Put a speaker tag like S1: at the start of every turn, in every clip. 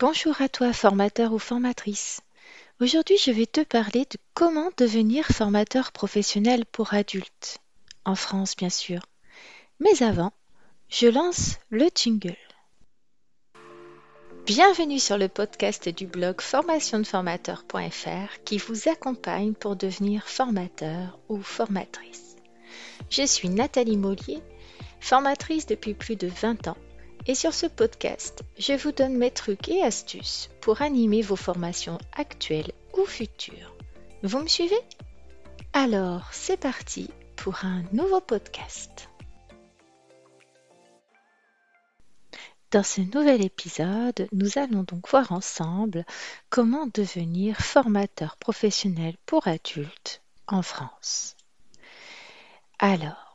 S1: Bonjour à toi, formateur ou formatrice. Aujourd'hui, je vais te parler de comment devenir formateur professionnel pour adultes. En France, bien sûr. Mais avant, je lance le jingle. Bienvenue sur le podcast du blog formationdeformateur.fr qui vous accompagne pour devenir formateur ou formatrice. Je suis Nathalie Mollier, formatrice depuis plus de 20 ans et sur ce podcast, je vous donne mes trucs et astuces pour animer vos formations actuelles ou futures. Vous me suivez? Alors, c'est parti pour un nouveau podcast. Dans ce nouvel épisode, nous allons donc voir ensemble comment devenir formateur professionnel pour adultes en France. Alors,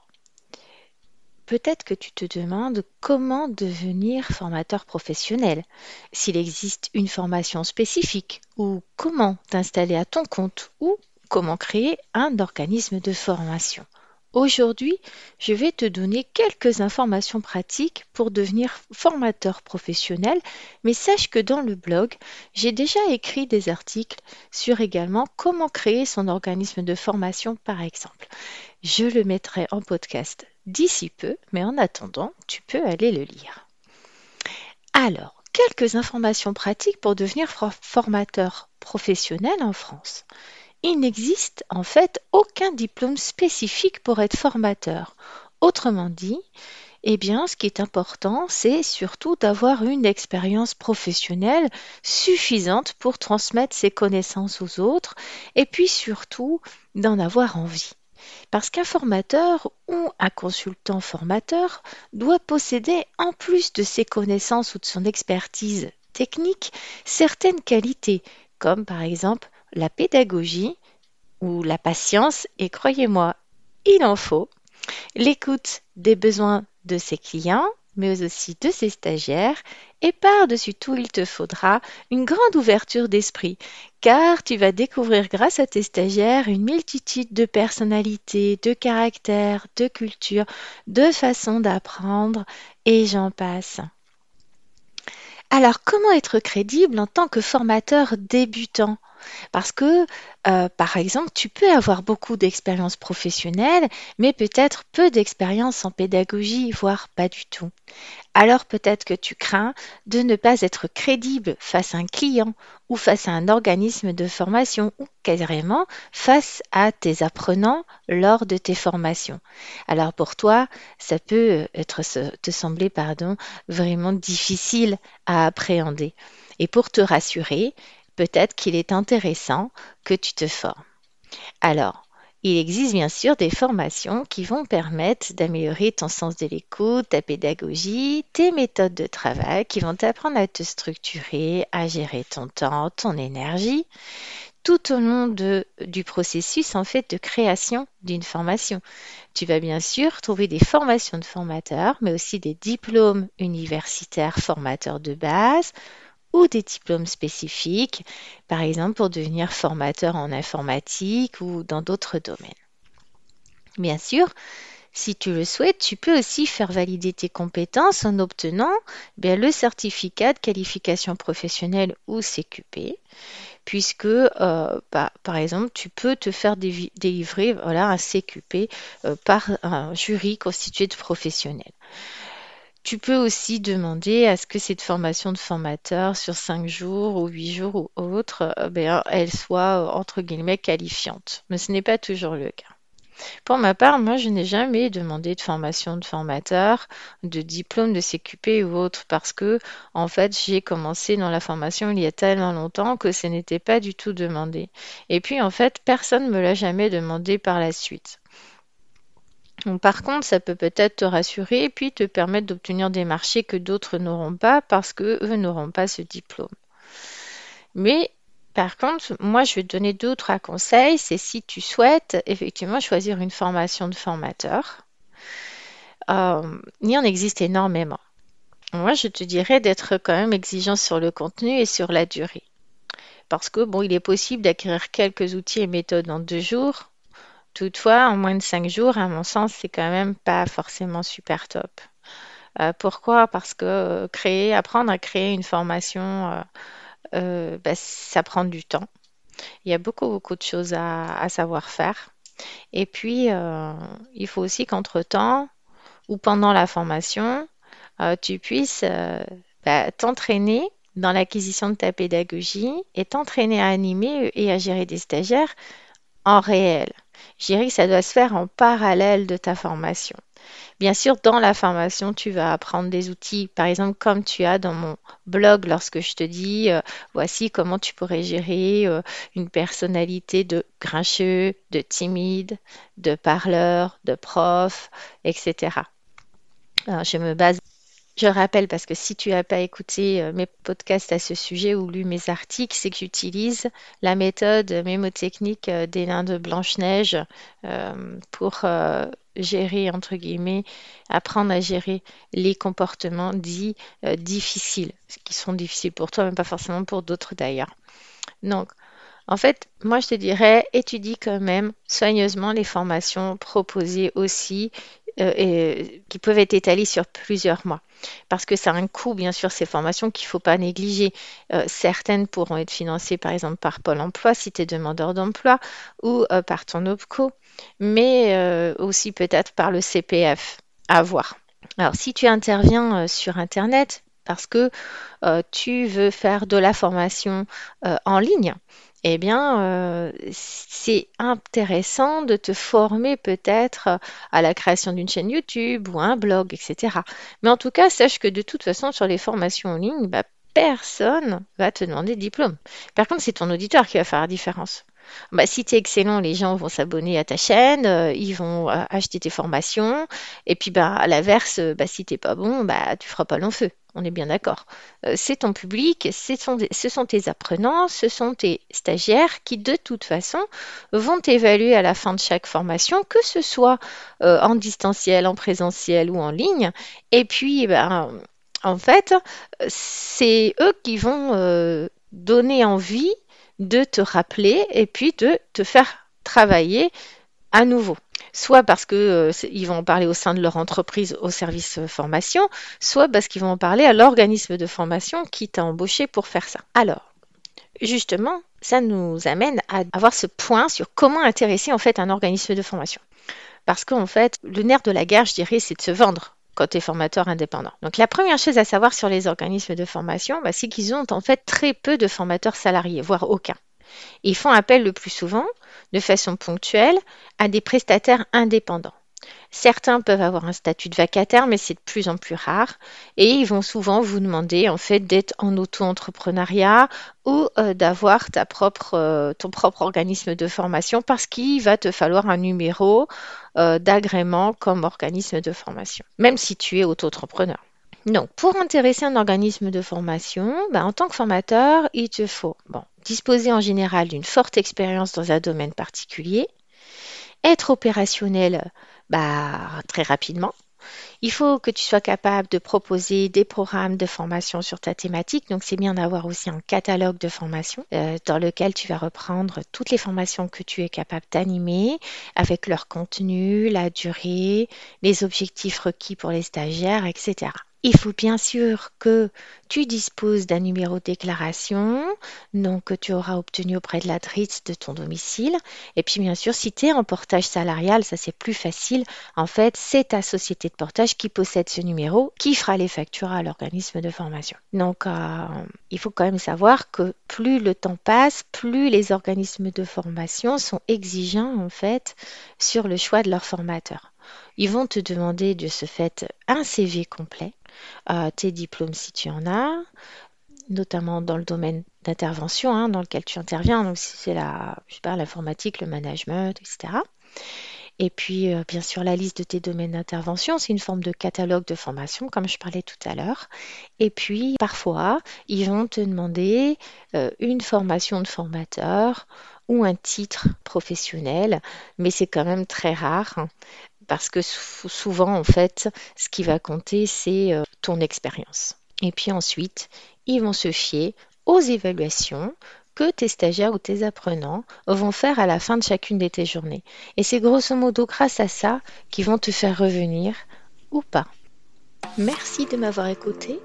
S1: Peut-être que tu te demandes comment devenir formateur professionnel, s'il existe une formation spécifique, ou comment t'installer à ton compte, ou comment créer un organisme de formation. Aujourd'hui, je vais te donner quelques informations pratiques pour devenir formateur professionnel, mais sache que dans le blog, j'ai déjà écrit des articles sur également comment créer son organisme de formation par exemple. Je le mettrai en podcast d'ici peu, mais en attendant, tu peux aller le lire. Alors, quelques informations pratiques pour devenir formateur professionnel en France. Il n'existe en fait aucun diplôme spécifique pour être formateur. Autrement dit, eh bien, ce qui est important, c'est surtout d'avoir une expérience professionnelle suffisante pour transmettre ses connaissances aux autres et puis surtout d'en avoir envie. Parce qu'un formateur ou un consultant formateur doit posséder, en plus de ses connaissances ou de son expertise technique, certaines qualités, comme par exemple la pédagogie ou la patience, et croyez-moi, il en faut, l'écoute des besoins de ses clients, mais aussi de ses stagiaires, et par-dessus tout, il te faudra une grande ouverture d'esprit, car tu vas découvrir grâce à tes stagiaires une multitude de personnalités, de caractères, de cultures, de façons d'apprendre, et j'en passe. Alors, comment être crédible en tant que formateur débutant? Parce que, euh, par exemple, tu peux avoir beaucoup d'expérience professionnelle, mais peut-être peu d'expérience en pédagogie, voire pas du tout. Alors peut-être que tu crains de ne pas être crédible face à un client ou face à un organisme de formation ou carrément face à tes apprenants lors de tes formations. Alors pour toi, ça peut être te sembler vraiment difficile à appréhender. Et pour te rassurer, peut-être qu'il est intéressant que tu te formes. Alors, il existe bien sûr des formations qui vont permettre d'améliorer ton sens de l'écoute, ta pédagogie, tes méthodes de travail, qui vont t'apprendre à te structurer, à gérer ton temps, ton énergie, tout au long du processus en fait de création d'une formation. Tu vas bien sûr trouver des formations de formateurs, mais aussi des diplômes universitaires formateurs de base, ou des diplômes spécifiques, par exemple pour devenir formateur en informatique ou dans d'autres domaines. Bien sûr, si tu le souhaites, tu peux aussi faire valider tes compétences en obtenant bien, le certificat de qualification professionnelle ou CQP, puisque, euh, bah, par exemple, tu peux te faire délivrer voilà, un CQP euh, par un jury constitué de professionnels. Tu peux aussi demander à ce que cette formation de formateur sur 5 jours ou 8 jours ou autre, euh, ben, elle soit euh, entre guillemets qualifiante. Mais ce n'est pas toujours le cas. Pour ma part, moi, je n'ai jamais demandé de formation de formateur, de diplôme de CQP ou autre, parce que, en fait, j'ai commencé dans la formation il y a tellement longtemps que ce n'était pas du tout demandé. Et puis, en fait, personne ne me l'a jamais demandé par la suite par contre, ça peut peut-être te rassurer et puis te permettre d'obtenir des marchés que d'autres n'auront pas parce qu'eux n'auront pas ce diplôme. Mais par contre, moi, je vais te donner d'autres conseils. C'est si tu souhaites effectivement choisir une formation de formateur. Euh, il en existe énormément. Moi, je te dirais d'être quand même exigeant sur le contenu et sur la durée. Parce que, bon, il est possible d'acquérir quelques outils et méthodes en deux jours, Toutefois, en moins de cinq jours, à mon sens, c'est quand même pas forcément super top. Euh, pourquoi? Parce que créer, apprendre à créer une formation, euh, euh, bah, ça prend du temps. Il y a beaucoup, beaucoup de choses à, savoir faire. Et puis, euh, il faut aussi qu'entre-temps ou pendant la formation, euh, tu puisses euh, bah, t'entraîner dans l'acquisition de ta pédagogie et t'entraîner à animer et à gérer des stagiaires en réel. Je dirais que ça doit se faire en parallèle de ta formation. Bien sûr, dans la formation, tu vas apprendre des outils, par exemple, comme tu as dans mon blog lorsque je te dis, euh, voici comment tu pourrais gérer euh, une personnalité de grincheux, de timide, de parleur, de prof, etc. Alors, je me base je rappelle, parce que si tu n'as pas écouté euh, mes podcasts à ce sujet ou lu mes articles, c'est que j'utilise la méthode mémotechnique euh, des nains de Blanche-Neige euh, pour gérer, entre guillemets, apprendre à gérer les comportements dits difficiles, qui sont difficiles pour toi, mais pas forcément pour d'autres d'ailleurs. Donc, en fait, moi je te dirais, étudie quand même soigneusement les formations proposées aussi euh, qui peuvent être étalées sur plusieurs mois. Parce que ça a un coût, bien sûr, ces formations qu'il ne faut pas négliger. Euh, certaines pourront être financées, par exemple, par Pôle emploi si tu es demandeur d'emploi ou euh, par ton OPCO, mais aussi peut-être par le CPF. À voir. Alors, si tu interviens sur Internet, parce que tu veux faire de la formation en ligne, eh bien, euh, c'est intéressant de te former peut-être à la création d'une chaîne YouTube ou un blog, etc. Mais en tout cas, sache que de toute façon, sur les formations en ligne, bah, personne va te demander de diplôme. Par contre, c'est ton auditeur qui va faire la différence. Bah, si tu es excellent, les gens vont s'abonner à ta chaîne, euh, ils vont euh, acheter tes formations. Et puis, bah, à l'inverse, si t'es pas bon, bah, tu feras pas long feu. On est bien d'accord. Euh, c'est ton public, ce sont, tes apprenants, ce sont tes stagiaires qui, de toute façon, vont t'évaluer à la fin de chaque formation, que ce soit euh, en distanciel, en présentiel ou en ligne. Et puis, ben, en fait, c'est eux qui vont euh, donner envie de te rappeler et puis de te faire travailler à nouveau. Soit parce que euh, vont en parler au sein de leur entreprise au service euh, formation, soit parce qu'ils vont en parler à l'organisme de formation qui t'a embauché pour faire ça. Alors, justement, ça nous amène à avoir ce point sur comment intéresser en fait un organisme de formation. Parce qu'en fait, le nerf de la guerre, je dirais, c'est de se vendre quand tu es formateur indépendant. Donc la première chose à savoir sur les organismes de formation, bah, c'est qu'ils ont en fait très peu de formateurs salariés, voire aucun. Ils font appel le plus souvent, de façon ponctuelle, à des prestataires indépendants. Certains peuvent avoir un statut de vacataire, mais c'est de plus en plus rare. Et ils vont souvent vous demander en fait d'être en auto-entrepreneuriat ou euh, d'avoir euh, ton propre organisme de formation parce qu'il va te falloir un numéro euh, d'agrément comme organisme de formation, même si tu es auto-entrepreneur. Donc, pour intéresser un organisme de formation, ben, en tant que formateur, il te faut bon, disposer en général d'une forte expérience dans un domaine particulier, être opérationnel bah, très rapidement. Il faut que tu sois capable de proposer des programmes de formation sur ta thématique. Donc, c'est bien d'avoir aussi un catalogue de formation euh, dans lequel tu vas reprendre toutes les formations que tu es capable d'animer avec leur contenu, la durée, les objectifs requis pour les stagiaires, etc. Il faut bien sûr que tu disposes d'un numéro de déclaration, donc que tu auras obtenu auprès de la DRITS de ton domicile. Et puis bien sûr, si tu es en portage salarial, ça c'est plus facile. En fait, c'est ta société de portage qui possède ce numéro, qui fera les factures à l'organisme de formation. Donc, euh, il faut quand même savoir que plus le temps passe, plus les organismes de formation sont exigeants en fait sur le choix de leurs formateurs. Ils vont te demander de ce fait un CV complet, euh, tes diplômes si tu en as, notamment dans le domaine d'intervention hein, dans lequel tu interviens, donc si c'est la, je sais l'informatique, le management, etc. Et puis, euh, bien sûr, la liste de tes domaines d'intervention, c'est une forme de catalogue de formation, comme je parlais tout à l'heure. Et puis, parfois, ils vont te demander euh, une formation de formateur ou un titre professionnel, mais c'est quand même très rare hein, parce que sou- souvent, en fait, ce qui va compter, c'est euh, ton expérience. Et puis ensuite, ils vont se fier aux évaluations que tes stagiaires ou tes apprenants vont faire à la fin de chacune de tes journées. Et c'est grosso modo grâce à ça qu'ils vont te faire revenir ou pas. Merci de m'avoir écouté.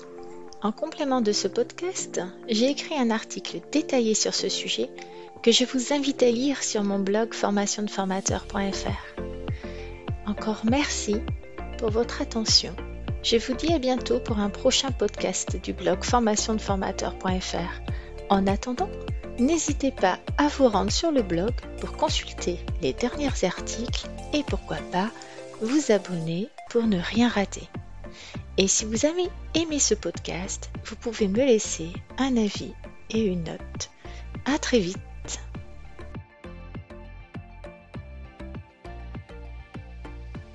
S1: En complément de ce podcast, j'ai écrit un article détaillé sur ce sujet que je vous invite à lire sur mon blog formationdeformateur.fr. Encore merci pour votre attention. Je vous dis à bientôt pour un prochain podcast du blog formationdeformateur.fr. En attendant, n'hésitez pas à vous rendre sur le blog pour consulter les derniers articles et pourquoi pas vous abonner pour ne rien rater. Et si vous avez aimé ce podcast, vous pouvez me laisser un avis et une note. À très vite